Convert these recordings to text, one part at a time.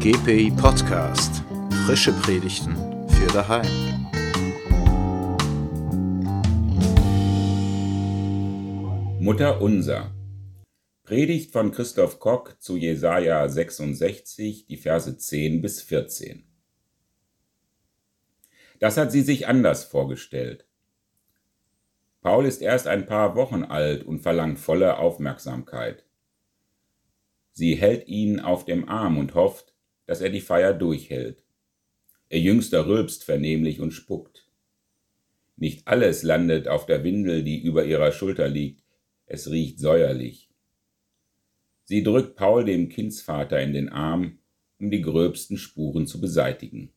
GPI Podcast. Frische Predigten für daheim. Mutter unser. Predigt von Christoph Kock zu Jesaja 66, die Verse 10 bis 14. Das hat sie sich anders vorgestellt. Paul ist erst ein paar Wochen alt und verlangt volle Aufmerksamkeit. Sie hält ihn auf dem Arm und hofft, dass er die Feier durchhält. Ihr Jüngster rülpst vernehmlich und spuckt. Nicht alles landet auf der Windel, die über ihrer Schulter liegt, es riecht säuerlich. Sie drückt Paul dem Kindsvater in den Arm, um die gröbsten Spuren zu beseitigen.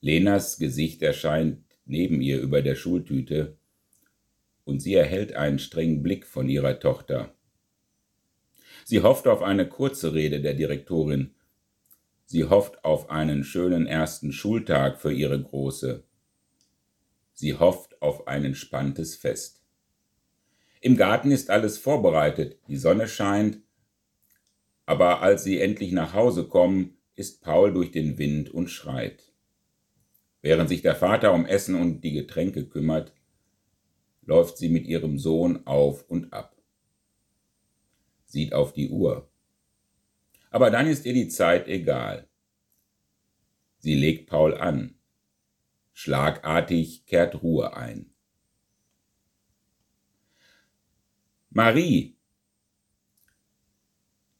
Lenas Gesicht erscheint neben ihr über der Schultüte, und sie erhält einen strengen Blick von ihrer Tochter. Sie hofft auf eine kurze Rede der Direktorin, Sie hofft auf einen schönen ersten Schultag für ihre Große. Sie hofft auf ein entspanntes Fest. Im Garten ist alles vorbereitet, die Sonne scheint, aber als sie endlich nach Hause kommen, ist Paul durch den Wind und schreit. Während sich der Vater um Essen und die Getränke kümmert, läuft sie mit ihrem Sohn auf und ab. Sieht auf die Uhr. Aber dann ist ihr die Zeit egal. Sie legt Paul an. Schlagartig kehrt Ruhe ein. Marie!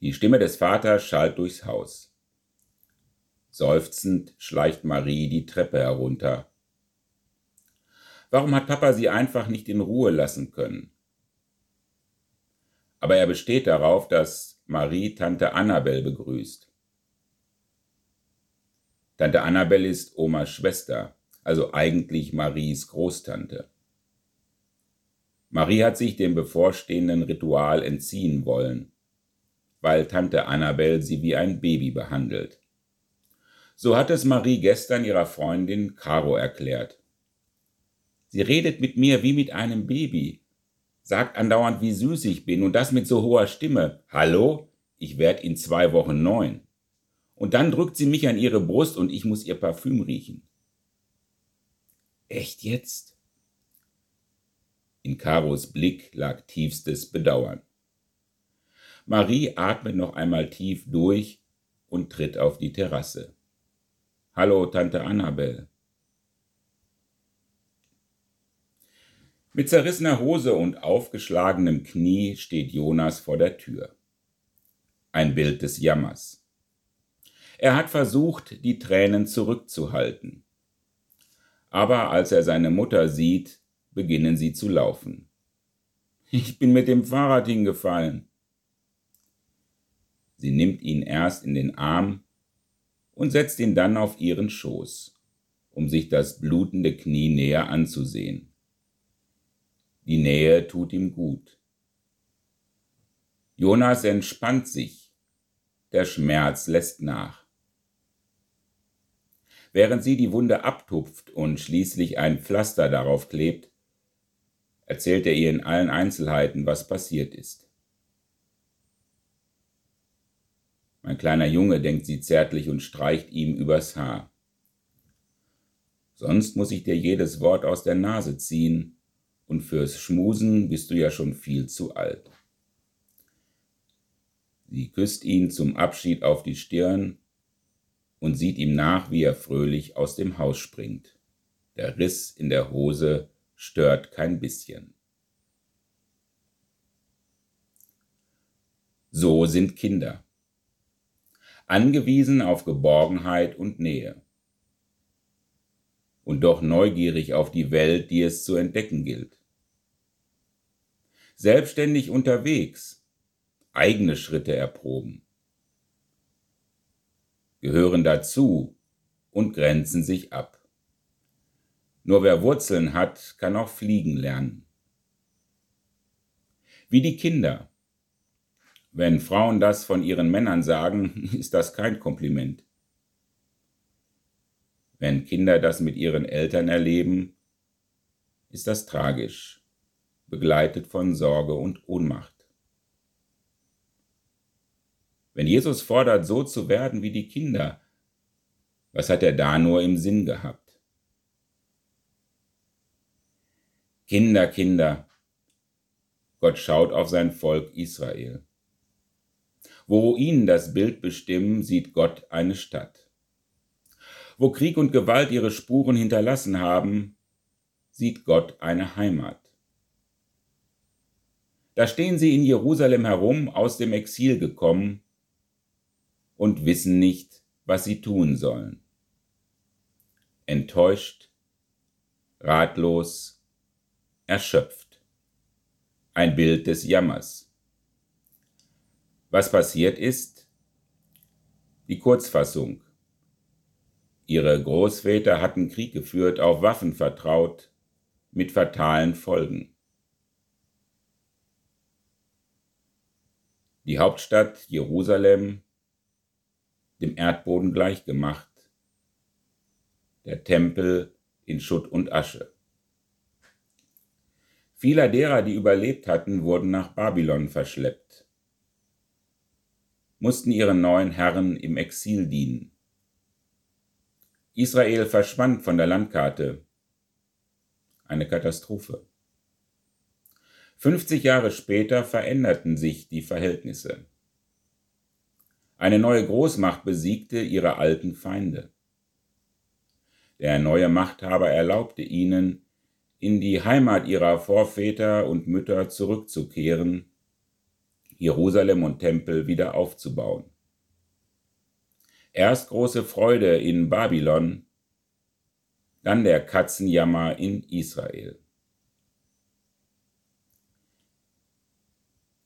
Die Stimme des Vaters schallt durchs Haus. Seufzend schleicht Marie die Treppe herunter. Warum hat Papa sie einfach nicht in Ruhe lassen können? Aber er besteht darauf, dass Marie Tante Annabel begrüßt. Tante Annabel ist Omas Schwester, also eigentlich Maries Großtante. Marie hat sich dem bevorstehenden Ritual entziehen wollen, weil Tante Annabel sie wie ein Baby behandelt. So hat es Marie gestern ihrer Freundin Caro erklärt. Sie redet mit mir wie mit einem Baby, sagt andauernd, wie süß ich bin und das mit so hoher Stimme. Hallo? Ich werd in zwei Wochen neun. Und dann drückt sie mich an ihre Brust und ich muss ihr Parfüm riechen. Echt jetzt? In Karos Blick lag tiefstes Bedauern. Marie atmet noch einmal tief durch und tritt auf die Terrasse. Hallo, Tante Annabel. Mit zerrissener Hose und aufgeschlagenem Knie steht Jonas vor der Tür. Ein Bild des Jammers. Er hat versucht, die Tränen zurückzuhalten. Aber als er seine Mutter sieht, beginnen sie zu laufen. Ich bin mit dem Fahrrad hingefallen. Sie nimmt ihn erst in den Arm und setzt ihn dann auf ihren Schoß, um sich das blutende Knie näher anzusehen. Die Nähe tut ihm gut. Jonas entspannt sich. Der Schmerz lässt nach. Während sie die Wunde abtupft und schließlich ein Pflaster darauf klebt, erzählt er ihr in allen Einzelheiten, was passiert ist. Mein kleiner Junge, denkt sie zärtlich und streicht ihm übers Haar. Sonst muss ich dir jedes Wort aus der Nase ziehen, und fürs Schmusen bist du ja schon viel zu alt. Sie küsst ihn zum Abschied auf die Stirn und sieht ihm nach, wie er fröhlich aus dem Haus springt. Der Riss in der Hose stört kein bisschen. So sind Kinder. Angewiesen auf Geborgenheit und Nähe. Und doch neugierig auf die Welt, die es zu entdecken gilt selbstständig unterwegs, eigene Schritte erproben, gehören dazu und grenzen sich ab. Nur wer Wurzeln hat, kann auch fliegen lernen. Wie die Kinder. Wenn Frauen das von ihren Männern sagen, ist das kein Kompliment. Wenn Kinder das mit ihren Eltern erleben, ist das tragisch begleitet von Sorge und Ohnmacht. Wenn Jesus fordert, so zu werden wie die Kinder, was hat er da nur im Sinn gehabt? Kinder, Kinder, Gott schaut auf sein Volk Israel. Wo Ruinen das Bild bestimmen, sieht Gott eine Stadt. Wo Krieg und Gewalt ihre Spuren hinterlassen haben, sieht Gott eine Heimat. Da stehen sie in Jerusalem herum, aus dem Exil gekommen, und wissen nicht, was sie tun sollen. Enttäuscht, ratlos, erschöpft. Ein Bild des Jammers. Was passiert ist? Die Kurzfassung. Ihre Großväter hatten Krieg geführt, auf Waffen vertraut, mit fatalen Folgen. Die Hauptstadt Jerusalem dem Erdboden gleichgemacht, der Tempel in Schutt und Asche. Viele derer, die überlebt hatten, wurden nach Babylon verschleppt mussten ihren neuen Herren im Exil dienen. Israel verschwand von der Landkarte. Eine Katastrophe. 50 Jahre später veränderten sich die Verhältnisse. Eine neue Großmacht besiegte ihre alten Feinde. Der neue Machthaber erlaubte ihnen, in die Heimat ihrer Vorväter und Mütter zurückzukehren Jerusalem und Tempel wieder aufzubauen. Erst große Freude in Babylon, dann der Katzenjammer in Israel.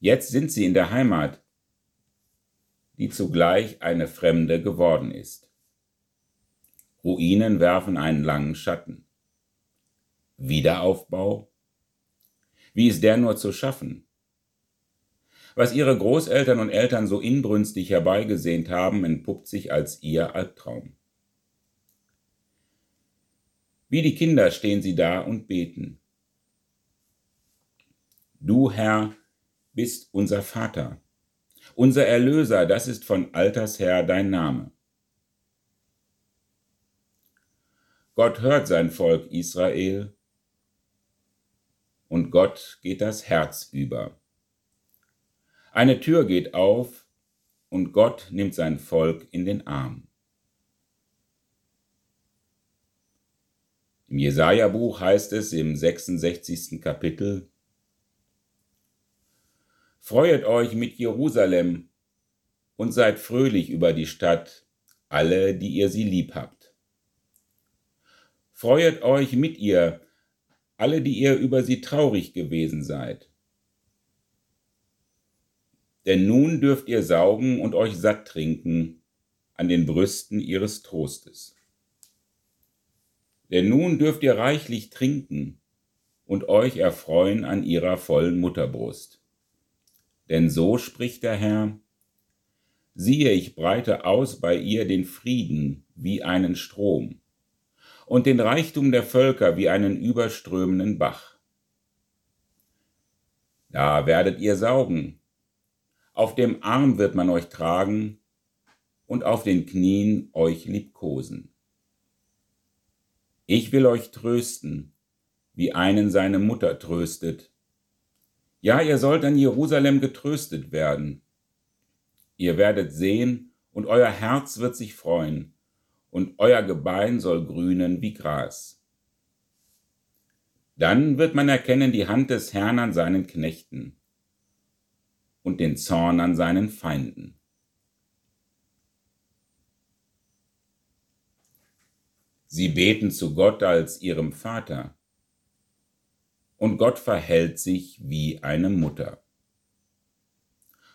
Jetzt sind sie in der Heimat, die zugleich eine Fremde geworden ist. Ruinen werfen einen langen Schatten. Wiederaufbau? Wie ist der nur zu schaffen? Was ihre Großeltern und Eltern so inbrünstig herbeigesehnt haben, entpuppt sich als ihr Albtraum. Wie die Kinder stehen sie da und beten. Du, Herr, bist unser Vater, unser Erlöser, das ist von alters her dein Name. Gott hört sein Volk Israel und Gott geht das Herz über. Eine Tür geht auf und Gott nimmt sein Volk in den Arm. Im Jesaja-Buch heißt es im 66. Kapitel: Freuet euch mit Jerusalem und seid fröhlich über die Stadt, alle, die ihr sie lieb habt. Freuet euch mit ihr, alle, die ihr über sie traurig gewesen seid. Denn nun dürft ihr saugen und euch satt trinken an den Brüsten ihres Trostes. Denn nun dürft ihr reichlich trinken und euch erfreuen an ihrer vollen Mutterbrust. Denn so spricht der Herr, siehe, ich breite aus bei ihr den Frieden wie einen Strom und den Reichtum der Völker wie einen überströmenden Bach. Da werdet ihr saugen auf dem Arm wird man euch tragen und auf den Knien euch liebkosen. Ich will euch trösten, wie einen seine Mutter tröstet. Ja, ihr sollt an Jerusalem getröstet werden. Ihr werdet sehen, und euer Herz wird sich freuen, und euer Gebein soll grünen wie Gras. Dann wird man erkennen die Hand des Herrn an seinen Knechten und den Zorn an seinen Feinden. Sie beten zu Gott als ihrem Vater, und Gott verhält sich wie eine Mutter.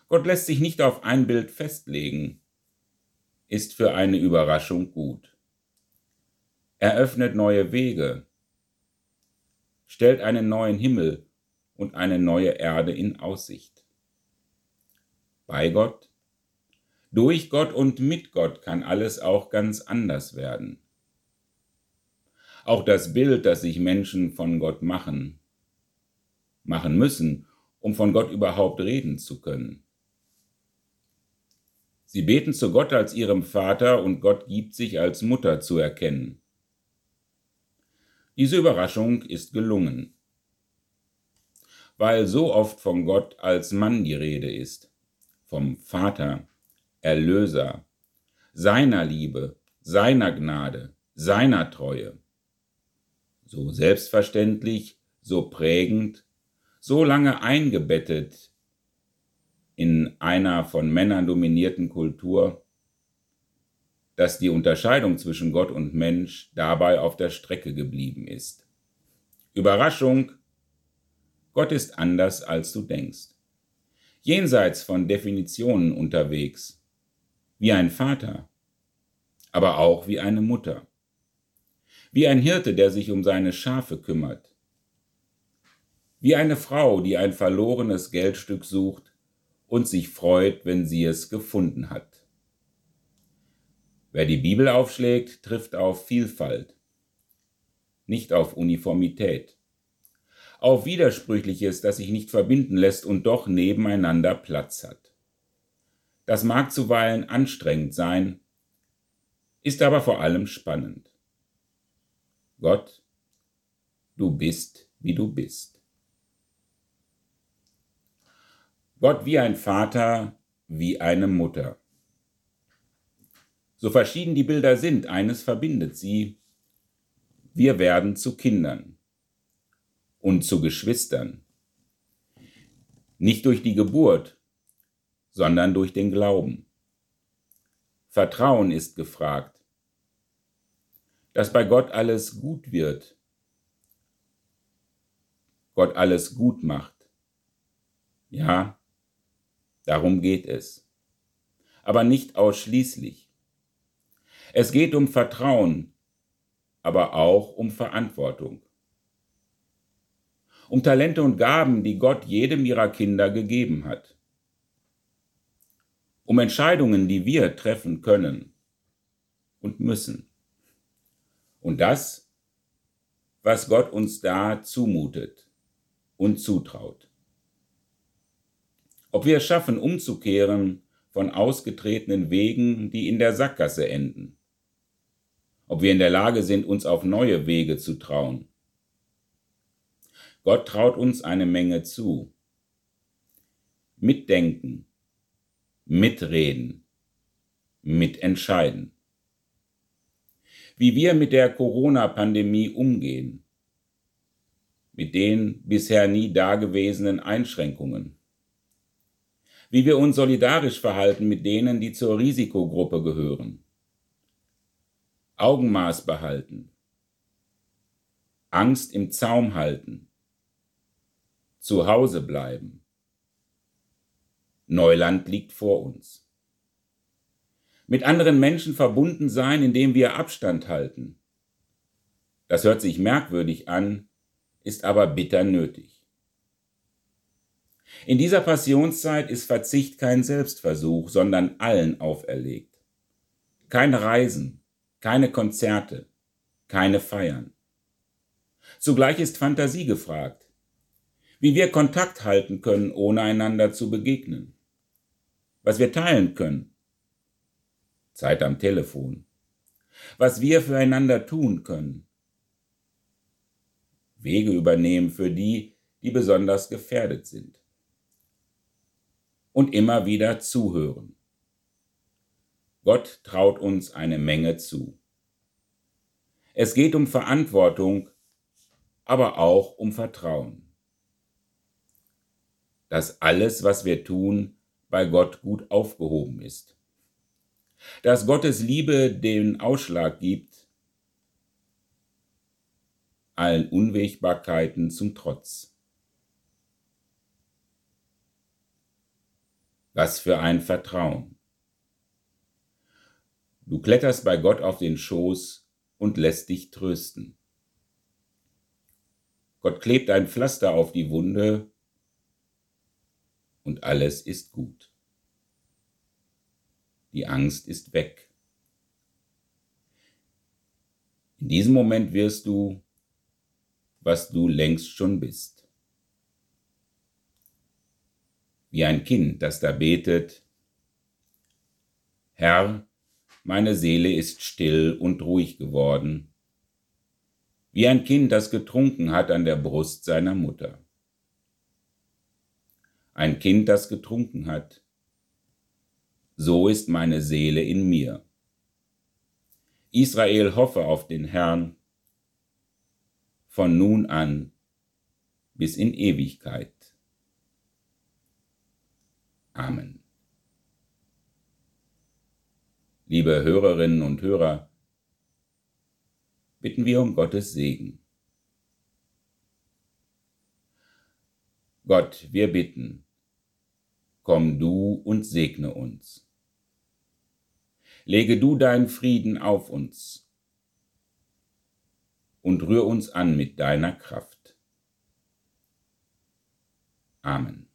Gott lässt sich nicht auf ein Bild festlegen, ist für eine Überraschung gut. Er öffnet neue Wege, stellt einen neuen Himmel und eine neue Erde in Aussicht bei Gott. Durch Gott und mit Gott kann alles auch ganz anders werden. Auch das Bild, das sich Menschen von Gott machen, machen müssen, um von Gott überhaupt reden zu können. Sie beten zu Gott als ihrem Vater und Gott gibt sich als Mutter zu erkennen. Diese Überraschung ist gelungen, weil so oft von Gott als Mann die Rede ist, vom Vater, Erlöser, seiner Liebe, seiner Gnade, seiner Treue. So selbstverständlich, so prägend, so lange eingebettet in einer von Männern dominierten Kultur, dass die Unterscheidung zwischen Gott und Mensch dabei auf der Strecke geblieben ist. Überraschung, Gott ist anders, als du denkst. Jenseits von Definitionen unterwegs, wie ein Vater, aber auch wie eine Mutter, wie ein Hirte, der sich um seine Schafe kümmert, wie eine Frau, die ein verlorenes Geldstück sucht und sich freut, wenn sie es gefunden hat. Wer die Bibel aufschlägt, trifft auf Vielfalt, nicht auf Uniformität, auf Widersprüchliches, das sich nicht verbinden lässt und doch nebeneinander Platz hat. Das mag zuweilen anstrengend sein, ist aber vor allem spannend. Gott, du bist, wie du bist. Gott wie ein Vater, wie eine Mutter. So verschieden die Bilder sind, eines verbindet sie. Wir werden zu Kindern und zu Geschwistern. Nicht durch die Geburt, sondern durch den Glauben. Vertrauen ist gefragt, dass bei Gott alles gut wird, Gott alles gut macht. Ja, darum geht es. Aber nicht ausschließlich. Es geht um Vertrauen, aber auch um Verantwortung. Um Talente und Gaben, die Gott jedem ihrer Kinder gegeben hat. Um Entscheidungen, die wir treffen können und müssen. Und das, was Gott uns da zumutet und zutraut. Ob wir es schaffen, umzukehren von ausgetretenen Wegen, die in der Sackgasse enden ob wir in der Lage sind, uns auf neue Wege zu trauen. Gott traut uns eine Menge zu. Mitdenken, mitreden, mitentscheiden. Wie wir mit der Corona-Pandemie umgehen, mit den bisher nie dagewesenen Einschränkungen, wie wir uns solidarisch verhalten mit denen, die zur Risikogruppe gehören Augenmaß behalten, Angst im Zaum halten, zu Hause bleiben. Neuland liegt vor uns. Mit anderen Menschen verbunden sein, indem wir Abstand halten. Das hört sich merkwürdig an, ist aber bitter nötig. In dieser Passionszeit ist Verzicht kein Selbstversuch, sondern allen auferlegt. Kein Reisen, keine Konzerte, keine Feiern. Zugleich ist Fantasie gefragt, wie wir Kontakt halten können, ohne einander zu begegnen, was wir teilen können, Zeit am Telefon, was wir füreinander tun können, Wege übernehmen für die, die besonders gefährdet sind und immer wieder zuhören. Gott traut uns eine Menge zu. Es geht um Verantwortung, aber auch um Vertrauen. Dass alles, was wir tun, bei Gott gut aufgehoben ist. Dass Gottes Liebe den Ausschlag gibt, allen Unwägbarkeiten zum Trotz. Was für ein Vertrauen. Du kletterst bei Gott auf den Schoß und lässt dich trösten. Gott klebt ein Pflaster auf die Wunde und alles ist gut. Die Angst ist weg. In diesem Moment wirst du, was du längst schon bist. Wie ein Kind, das da betet, Herr, meine Seele ist still und ruhig geworden, wie ein Kind, das getrunken hat an der Brust seiner Mutter. Ein Kind, das getrunken hat, so ist meine Seele in mir. Israel hoffe auf den Herrn von nun an bis in Ewigkeit. Amen. Liebe Hörerinnen und Hörer, bitten wir um Gottes Segen. Gott, wir bitten, komm du und segne uns. Lege du deinen Frieden auf uns und rühr uns an mit deiner Kraft. Amen.